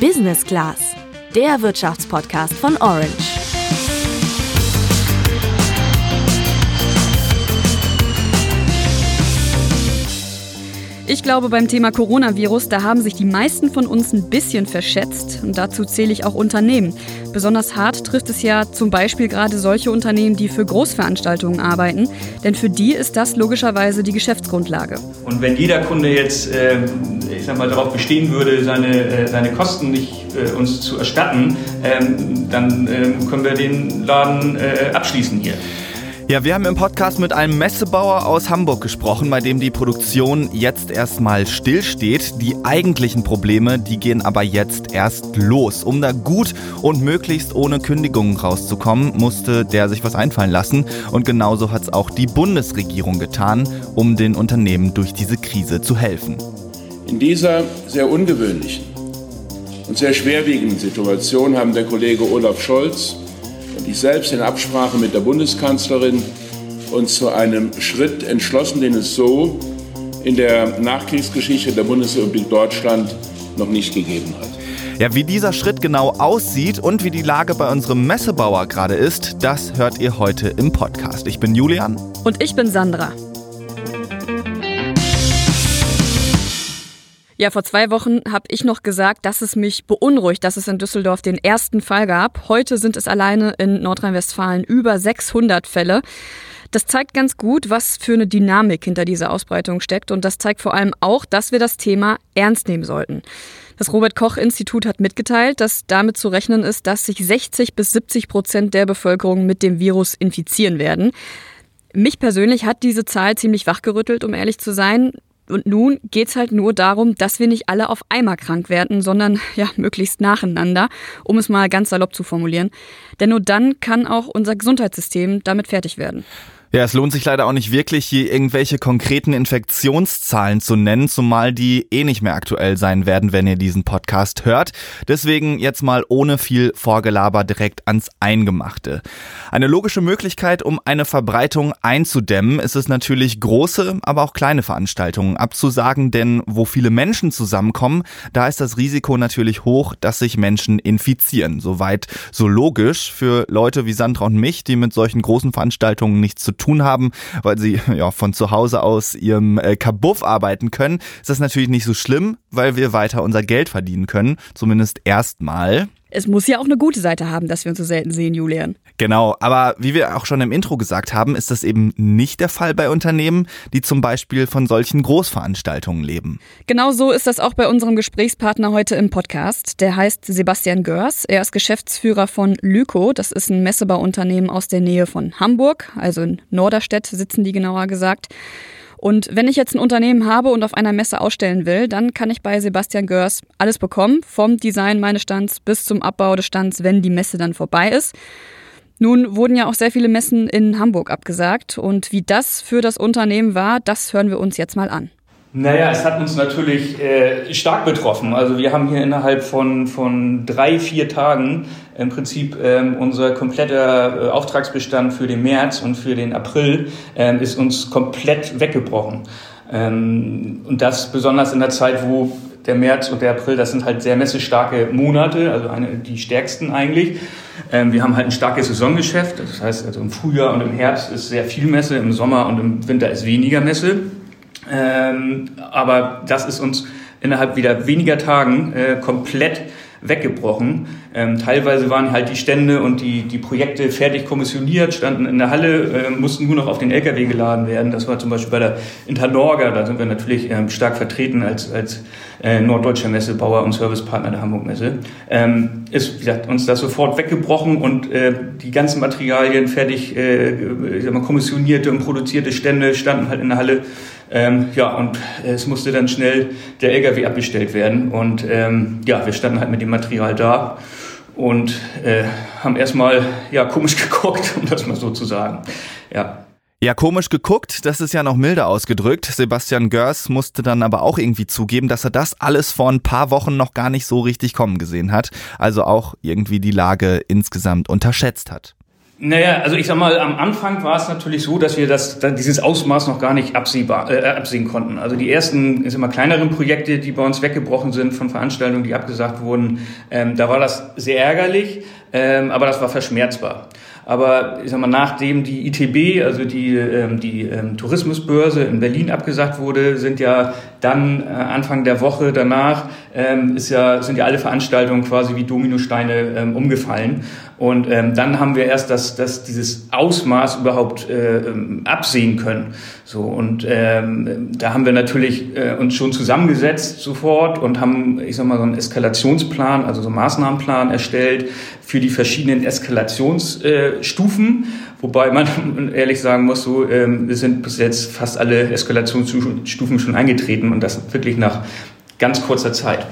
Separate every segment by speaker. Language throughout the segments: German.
Speaker 1: Business Class, der Wirtschaftspodcast von Orange.
Speaker 2: Ich glaube, beim Thema Coronavirus, da haben sich die meisten von uns ein bisschen verschätzt. Und dazu zähle ich auch Unternehmen. Besonders hart trifft es ja zum Beispiel gerade solche Unternehmen, die für Großveranstaltungen arbeiten. Denn für die ist das logischerweise die Geschäftsgrundlage.
Speaker 3: Und wenn jeder Kunde jetzt, äh, ich sag mal, darauf bestehen würde, seine, äh, seine Kosten nicht äh, uns zu erstatten, ähm, dann ähm, können wir den Laden äh, abschließen hier.
Speaker 4: Ja, wir haben im Podcast mit einem Messebauer aus Hamburg gesprochen, bei dem die Produktion jetzt erstmal stillsteht. Die eigentlichen Probleme, die gehen aber jetzt erst los. Um da gut und möglichst ohne Kündigungen rauszukommen, musste der sich was einfallen lassen. Und genauso hat es auch die Bundesregierung getan, um den Unternehmen durch diese Krise zu helfen.
Speaker 5: In dieser sehr ungewöhnlichen und sehr schwerwiegenden Situation haben der Kollege Olaf Scholz ich selbst in Absprache mit der Bundeskanzlerin uns zu einem Schritt entschlossen, den es so in der Nachkriegsgeschichte der Bundesrepublik Deutschland noch nicht gegeben hat.
Speaker 4: Ja, wie dieser Schritt genau aussieht und wie die Lage bei unserem Messebauer gerade ist, das hört ihr heute im Podcast. Ich bin Julian.
Speaker 2: Und ich bin Sandra. Ja, vor zwei Wochen habe ich noch gesagt, dass es mich beunruhigt, dass es in Düsseldorf den ersten Fall gab. Heute sind es alleine in Nordrhein-Westfalen über 600 Fälle. Das zeigt ganz gut, was für eine Dynamik hinter dieser Ausbreitung steckt. Und das zeigt vor allem auch, dass wir das Thema ernst nehmen sollten. Das Robert Koch Institut hat mitgeteilt, dass damit zu rechnen ist, dass sich 60 bis 70 Prozent der Bevölkerung mit dem Virus infizieren werden. Mich persönlich hat diese Zahl ziemlich wachgerüttelt, um ehrlich zu sein. Und nun geht's halt nur darum, dass wir nicht alle auf einmal krank werden, sondern ja, möglichst nacheinander, um es mal ganz salopp zu formulieren. Denn nur dann kann auch unser Gesundheitssystem damit fertig werden.
Speaker 4: Ja, es lohnt sich leider auch nicht wirklich, hier irgendwelche konkreten Infektionszahlen zu nennen, zumal die eh nicht mehr aktuell sein werden, wenn ihr diesen Podcast hört. Deswegen jetzt mal ohne viel Vorgelaber direkt ans Eingemachte. Eine logische Möglichkeit, um eine Verbreitung einzudämmen, ist es natürlich große, aber auch kleine Veranstaltungen abzusagen, denn wo viele Menschen zusammenkommen, da ist das Risiko natürlich hoch, dass sich Menschen infizieren. Soweit so logisch für Leute wie Sandra und mich, die mit solchen großen Veranstaltungen nichts zu tun tun haben, weil sie ja von zu Hause aus ihrem äh, Kabuff arbeiten können, ist das natürlich nicht so schlimm, weil wir weiter unser Geld verdienen können, zumindest erstmal.
Speaker 2: Es muss ja auch eine gute Seite haben, dass wir uns so selten sehen, Julian.
Speaker 4: Genau, aber wie wir auch schon im Intro gesagt haben, ist das eben nicht der Fall bei Unternehmen, die zum Beispiel von solchen Großveranstaltungen leben.
Speaker 2: Genau so ist das auch bei unserem Gesprächspartner heute im Podcast. Der heißt Sebastian Görs. Er ist Geschäftsführer von Lyko. Das ist ein Messebauunternehmen aus der Nähe von Hamburg, also in Norderstedt sitzen die genauer gesagt. Und wenn ich jetzt ein Unternehmen habe und auf einer Messe ausstellen will, dann kann ich bei Sebastian Görs alles bekommen, vom Design meines Stands bis zum Abbau des Stands, wenn die Messe dann vorbei ist. Nun wurden ja auch sehr viele Messen in Hamburg abgesagt und wie das für das Unternehmen war, das hören wir uns jetzt mal an.
Speaker 3: Naja, es hat uns natürlich äh, stark betroffen. Also wir haben hier innerhalb von, von drei, vier Tagen im Prinzip ähm, unser kompletter äh, Auftragsbestand für den März und für den April ähm, ist uns komplett weggebrochen. Ähm, und das besonders in der Zeit, wo der März und der April, das sind halt sehr messestarke Monate, also eine, die stärksten eigentlich. Ähm, wir haben halt ein starkes Saisongeschäft, das heißt also im Frühjahr und im Herbst ist sehr viel Messe, im Sommer und im Winter ist weniger Messe. Ähm, aber das ist uns innerhalb wieder weniger Tagen äh, komplett weggebrochen. Ähm, teilweise waren halt die Stände und die, die Projekte fertig kommissioniert, standen in der Halle, äh, mussten nur noch auf den LKW geladen werden. Das war zum Beispiel bei der Internorga, da sind wir natürlich ähm, stark vertreten als, als äh, norddeutscher Messebauer und Servicepartner der Hamburg Messe. Ähm, ist wie gesagt, uns das sofort weggebrochen und äh, die ganzen Materialien fertig äh, ich sag mal, kommissionierte und produzierte Stände standen halt in der Halle ähm, ja, und es musste dann schnell der LKW abgestellt werden. Und ähm, ja, wir standen halt mit dem Material da und äh, haben erstmal ja, komisch geguckt, um das mal so zu sagen. Ja.
Speaker 4: Ja, komisch geguckt, das ist ja noch milder ausgedrückt. Sebastian Görs musste dann aber auch irgendwie zugeben, dass er das alles vor ein paar Wochen noch gar nicht so richtig kommen gesehen hat. Also auch irgendwie die Lage insgesamt unterschätzt hat.
Speaker 3: Naja, also ich sag mal, am Anfang war es natürlich so, dass wir das, dieses Ausmaß noch gar nicht absehbar, äh, absehen konnten. Also die ersten, ich sag mal, kleineren Projekte, die bei uns weggebrochen sind von Veranstaltungen, die abgesagt wurden, ähm, da war das sehr ärgerlich, ähm, aber das war verschmerzbar. Aber ich sag mal, nachdem die ITB, also die, ähm, die ähm, Tourismusbörse in Berlin abgesagt wurde, sind ja dann äh, Anfang der Woche danach ähm, ist ja, sind ja alle Veranstaltungen quasi wie Dominosteine ähm, umgefallen. Und ähm, dann haben wir erst das, das, dieses Ausmaß überhaupt äh, ähm, absehen können. So, und ähm, da haben wir natürlich äh, uns schon zusammengesetzt sofort und haben, ich sag mal, so einen Eskalationsplan, also so einen Maßnahmenplan erstellt für die verschiedenen Eskalationsstufen. Äh, Wobei man ehrlich sagen muss, so, ähm, sind bis jetzt fast alle Eskalationsstufen schon eingetreten und das wirklich nach ganz kurzer Zeit.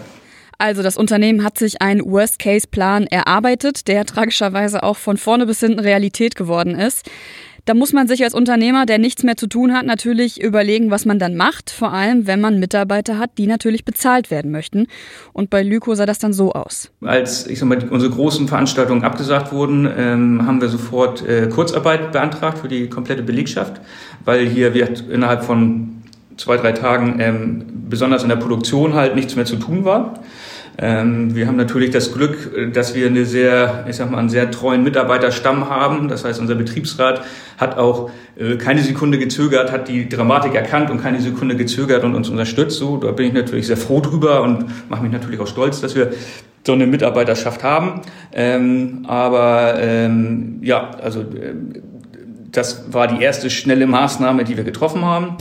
Speaker 2: Also das Unternehmen hat sich einen Worst-Case-Plan erarbeitet, der tragischerweise auch von vorne bis hinten Realität geworden ist. Da muss man sich als Unternehmer, der nichts mehr zu tun hat, natürlich überlegen, was man dann macht. Vor allem, wenn man Mitarbeiter hat, die natürlich bezahlt werden möchten. Und bei Lyko sah das dann so aus.
Speaker 3: Als ich sag mal, unsere großen Veranstaltungen abgesagt wurden, ähm, haben wir sofort äh, Kurzarbeit beantragt für die komplette Belegschaft, weil hier wird innerhalb von zwei, drei Tagen ähm, besonders in der Produktion halt nichts mehr zu tun war. Ähm, wir haben natürlich das Glück, äh, dass wir eine sehr, ich sag mal, einen sehr treuen Mitarbeiterstamm haben. Das heißt, unser Betriebsrat hat auch äh, keine Sekunde gezögert, hat die Dramatik erkannt und keine Sekunde gezögert und uns unterstützt. So, da bin ich natürlich sehr froh drüber und mache mich natürlich auch stolz, dass wir so eine Mitarbeiterschaft haben. Ähm, aber ähm, ja, also äh, das war die erste schnelle Maßnahme, die wir getroffen haben.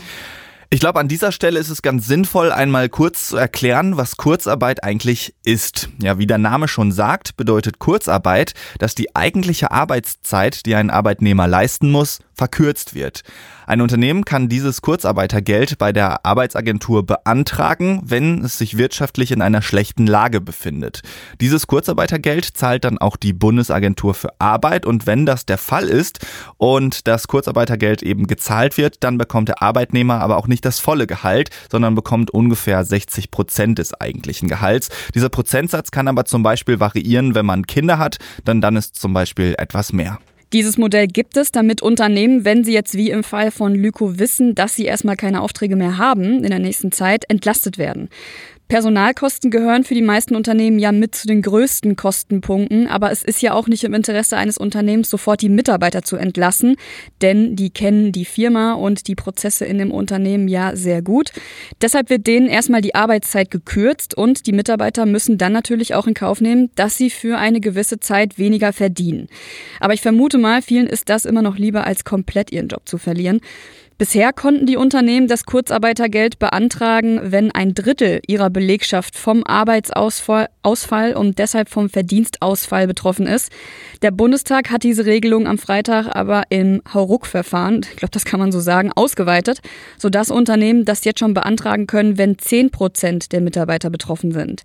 Speaker 4: Ich glaube, an dieser Stelle ist es ganz sinnvoll, einmal kurz zu erklären, was Kurzarbeit eigentlich ist. Ja, wie der Name schon sagt, bedeutet Kurzarbeit, dass die eigentliche Arbeitszeit, die ein Arbeitnehmer leisten muss, verkürzt wird. Ein Unternehmen kann dieses Kurzarbeitergeld bei der Arbeitsagentur beantragen, wenn es sich wirtschaftlich in einer schlechten Lage befindet. Dieses Kurzarbeitergeld zahlt dann auch die Bundesagentur für Arbeit und wenn das der Fall ist und das Kurzarbeitergeld eben gezahlt wird, dann bekommt der Arbeitnehmer aber auch nicht das volle Gehalt, sondern bekommt ungefähr 60 Prozent des eigentlichen Gehalts. Dieser Prozentsatz kann aber zum Beispiel variieren, wenn man Kinder hat, dann dann ist zum Beispiel etwas mehr.
Speaker 2: Dieses Modell gibt es, damit Unternehmen, wenn sie jetzt wie im Fall von Lyko wissen, dass sie erstmal keine Aufträge mehr haben in der nächsten Zeit, entlastet werden. Personalkosten gehören für die meisten Unternehmen ja mit zu den größten Kostenpunkten, aber es ist ja auch nicht im Interesse eines Unternehmens, sofort die Mitarbeiter zu entlassen, denn die kennen die Firma und die Prozesse in dem Unternehmen ja sehr gut. Deshalb wird denen erstmal die Arbeitszeit gekürzt und die Mitarbeiter müssen dann natürlich auch in Kauf nehmen, dass sie für eine gewisse Zeit weniger verdienen. Aber ich vermute mal, vielen ist das immer noch lieber, als komplett ihren Job zu verlieren. Bisher konnten die Unternehmen das Kurzarbeitergeld beantragen, wenn ein Drittel ihrer Belegschaft vom Arbeitsausfall und deshalb vom Verdienstausfall betroffen ist. Der Bundestag hat diese Regelung am Freitag aber im Hauruck-Verfahren, ich glaube, das kann man so sagen, ausgeweitet, sodass Unternehmen das jetzt schon beantragen können, wenn 10 Prozent der Mitarbeiter betroffen sind.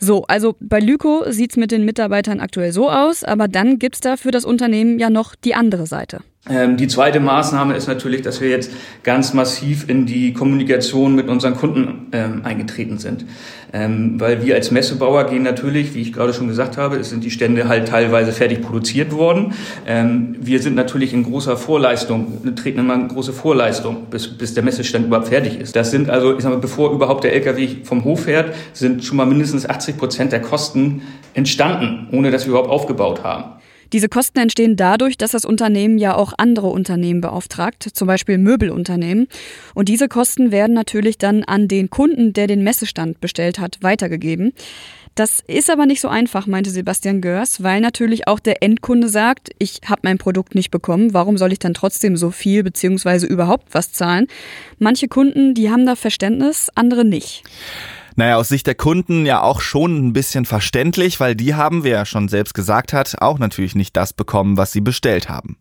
Speaker 2: So, also bei Lyko sieht's mit den Mitarbeitern aktuell so aus, aber dann gibt's da für das Unternehmen ja noch die andere Seite.
Speaker 3: Ähm, die zweite Maßnahme ist natürlich, dass wir jetzt ganz massiv in die Kommunikation mit unseren Kunden ähm, eingetreten sind. Ähm, weil wir als Messebauer gehen natürlich, wie ich gerade schon gesagt habe, es sind die Stände halt teilweise fertig produziert worden. Ähm, wir sind natürlich in großer Vorleistung, treten immer in große Vorleistung, bis, bis der Messestand überhaupt fertig ist. Das sind also, ich sag mal, bevor überhaupt der LKW vom Hof fährt, sind schon mal mindestens 80 Prozent der Kosten entstanden, ohne dass wir überhaupt aufgebaut haben.
Speaker 2: Diese Kosten entstehen dadurch, dass das Unternehmen ja auch andere Unternehmen beauftragt, zum Beispiel Möbelunternehmen. Und diese Kosten werden natürlich dann an den Kunden, der den Messestand bestellt hat, weitergegeben. Das ist aber nicht so einfach, meinte Sebastian Görs, weil natürlich auch der Endkunde sagt, ich habe mein Produkt nicht bekommen, warum soll ich dann trotzdem so viel bzw. überhaupt was zahlen? Manche Kunden, die haben da Verständnis, andere nicht.
Speaker 4: Naja, aus Sicht der Kunden ja auch schon ein bisschen verständlich, weil die haben, wie er schon selbst gesagt hat, auch natürlich nicht das bekommen, was sie bestellt haben.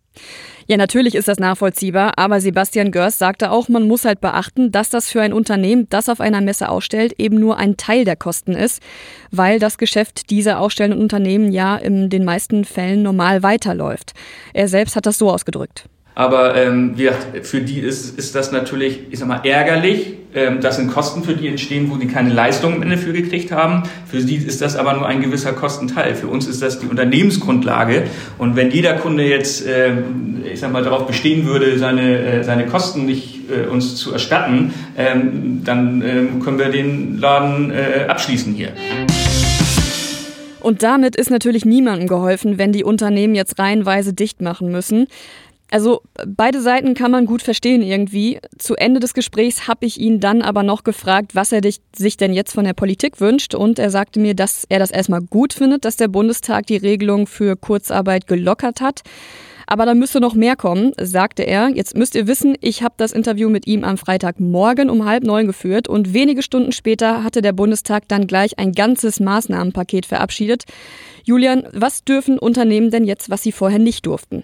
Speaker 2: Ja, natürlich ist das nachvollziehbar, aber Sebastian Görs sagte auch, man muss halt beachten, dass das für ein Unternehmen, das auf einer Messe ausstellt, eben nur ein Teil der Kosten ist, weil das Geschäft dieser ausstellenden Unternehmen ja in den meisten Fällen normal weiterläuft. Er selbst hat das so ausgedrückt.
Speaker 3: Aber ähm, wir, für die ist, ist das natürlich, ich sag mal, ärgerlich. Ähm, das sind Kosten, für die entstehen, wo die keine Leistung am Ende für gekriegt haben. Für sie ist das aber nur ein gewisser Kostenteil. Für uns ist das die Unternehmensgrundlage. Und wenn jeder Kunde jetzt, ähm, ich sag mal, darauf bestehen würde, seine, äh, seine Kosten nicht äh, uns zu erstatten, ähm, dann ähm, können wir den Laden äh, abschließen hier.
Speaker 2: Und damit ist natürlich niemandem geholfen, wenn die Unternehmen jetzt reihenweise dicht machen müssen. Also beide Seiten kann man gut verstehen irgendwie. Zu Ende des Gesprächs habe ich ihn dann aber noch gefragt, was er sich denn jetzt von der Politik wünscht. Und er sagte mir, dass er das erstmal gut findet, dass der Bundestag die Regelung für Kurzarbeit gelockert hat. Aber da müsste noch mehr kommen, sagte er. Jetzt müsst ihr wissen, ich habe das Interview mit ihm am Freitagmorgen um halb neun geführt und wenige Stunden später hatte der Bundestag dann gleich ein ganzes Maßnahmenpaket verabschiedet. Julian, was dürfen Unternehmen denn jetzt, was sie vorher nicht durften?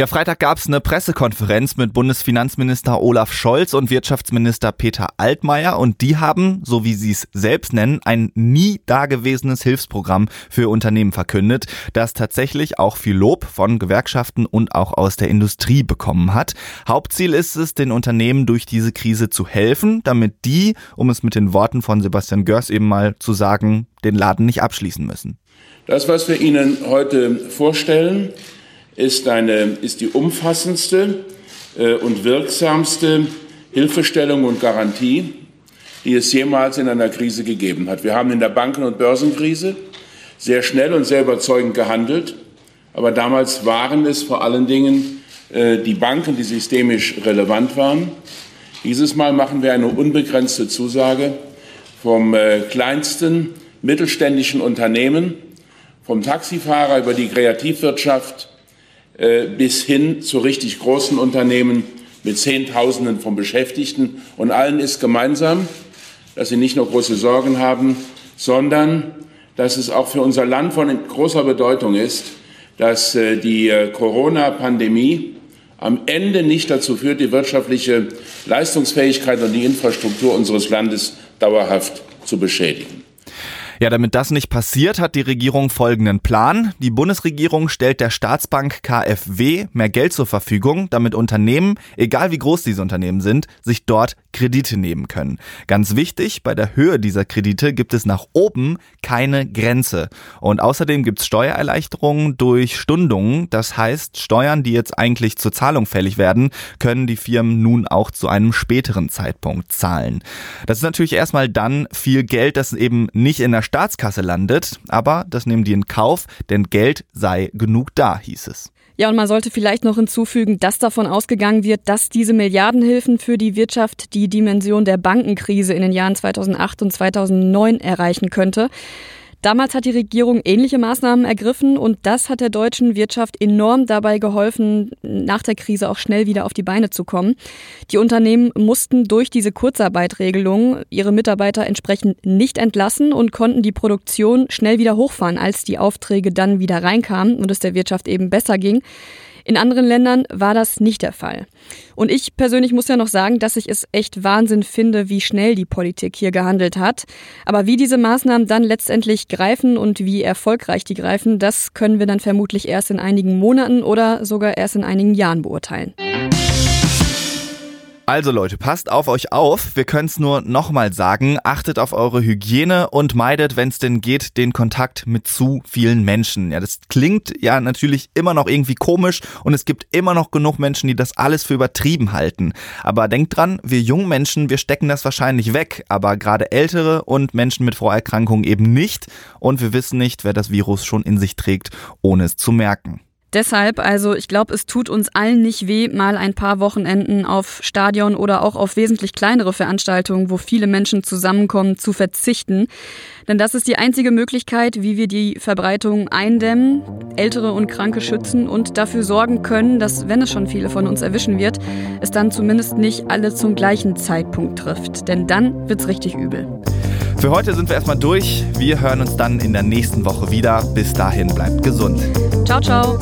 Speaker 4: Ja, Freitag gab es eine Pressekonferenz mit Bundesfinanzminister Olaf Scholz und Wirtschaftsminister Peter Altmaier und die haben, so wie sie es selbst nennen, ein nie dagewesenes Hilfsprogramm für Unternehmen verkündet, das tatsächlich auch viel Lob von Gewerkschaften und auch aus der Industrie bekommen hat. Hauptziel ist es, den Unternehmen durch diese Krise zu helfen, damit die, um es mit den Worten von Sebastian Görs eben mal zu sagen, den Laden nicht abschließen müssen.
Speaker 5: Das, was wir Ihnen heute vorstellen, ist, eine, ist die umfassendste äh, und wirksamste Hilfestellung und Garantie, die es jemals in einer Krise gegeben hat. Wir haben in der Banken- und Börsenkrise sehr schnell und sehr überzeugend gehandelt, aber damals waren es vor allen Dingen äh, die Banken, die systemisch relevant waren. Dieses Mal machen wir eine unbegrenzte Zusage vom äh, kleinsten mittelständischen Unternehmen, vom Taxifahrer über die Kreativwirtschaft bis hin zu richtig großen Unternehmen mit Zehntausenden von Beschäftigten. Und allen ist gemeinsam, dass sie nicht nur große Sorgen haben, sondern dass es auch für unser Land von großer Bedeutung ist, dass äh, die äh, Corona-Pandemie am Ende nicht dazu führt, die wirtschaftliche Leistungsfähigkeit und die Infrastruktur unseres Landes dauerhaft zu beschädigen.
Speaker 4: Ja, damit das nicht passiert, hat die Regierung folgenden Plan. Die Bundesregierung stellt der Staatsbank KfW mehr Geld zur Verfügung, damit Unternehmen, egal wie groß diese Unternehmen sind, sich dort Kredite nehmen können. Ganz wichtig, bei der Höhe dieser Kredite gibt es nach oben keine Grenze. Und außerdem gibt es Steuererleichterungen durch Stundungen. Das heißt, Steuern, die jetzt eigentlich zur Zahlung fällig werden, können die Firmen nun auch zu einem späteren Zeitpunkt zahlen. Das ist natürlich erstmal dann viel Geld, das eben nicht in der Staatskasse landet, aber das nehmen die in Kauf, denn Geld sei genug da, hieß es.
Speaker 2: Ja, und man sollte vielleicht noch hinzufügen, dass davon ausgegangen wird, dass diese Milliardenhilfen für die Wirtschaft die Dimension der Bankenkrise in den Jahren 2008 und 2009 erreichen könnte. Damals hat die Regierung ähnliche Maßnahmen ergriffen und das hat der deutschen Wirtschaft enorm dabei geholfen, nach der Krise auch schnell wieder auf die Beine zu kommen. Die Unternehmen mussten durch diese Kurzarbeitregelung ihre Mitarbeiter entsprechend nicht entlassen und konnten die Produktion schnell wieder hochfahren, als die Aufträge dann wieder reinkamen und es der Wirtschaft eben besser ging. In anderen Ländern war das nicht der Fall. Und ich persönlich muss ja noch sagen, dass ich es echt Wahnsinn finde, wie schnell die Politik hier gehandelt hat. Aber wie diese Maßnahmen dann letztendlich greifen und wie erfolgreich die greifen, das können wir dann vermutlich erst in einigen Monaten oder sogar erst in einigen Jahren beurteilen.
Speaker 4: Also Leute, passt auf euch auf. Wir können es nur nochmal sagen. Achtet auf eure Hygiene und meidet, wenn es denn geht, den Kontakt mit zu vielen Menschen. Ja, das klingt ja natürlich immer noch irgendwie komisch und es gibt immer noch genug Menschen, die das alles für übertrieben halten. Aber denkt dran, wir jungen Menschen, wir stecken das wahrscheinlich weg, aber gerade ältere und Menschen mit Vorerkrankungen eben nicht. Und wir wissen nicht, wer das Virus schon in sich trägt, ohne es zu merken.
Speaker 2: Deshalb, also ich glaube, es tut uns allen nicht weh, mal ein paar Wochenenden auf Stadion oder auch auf wesentlich kleinere Veranstaltungen, wo viele Menschen zusammenkommen, zu verzichten. Denn das ist die einzige Möglichkeit, wie wir die Verbreitung eindämmen, ältere und Kranke schützen und dafür sorgen können, dass, wenn es schon viele von uns erwischen wird, es dann zumindest nicht alle zum gleichen Zeitpunkt trifft. Denn dann wird's richtig übel.
Speaker 4: Für heute sind wir erstmal durch. Wir hören uns dann in der nächsten Woche wieder. Bis dahin bleibt gesund.
Speaker 2: Ciao, ciao.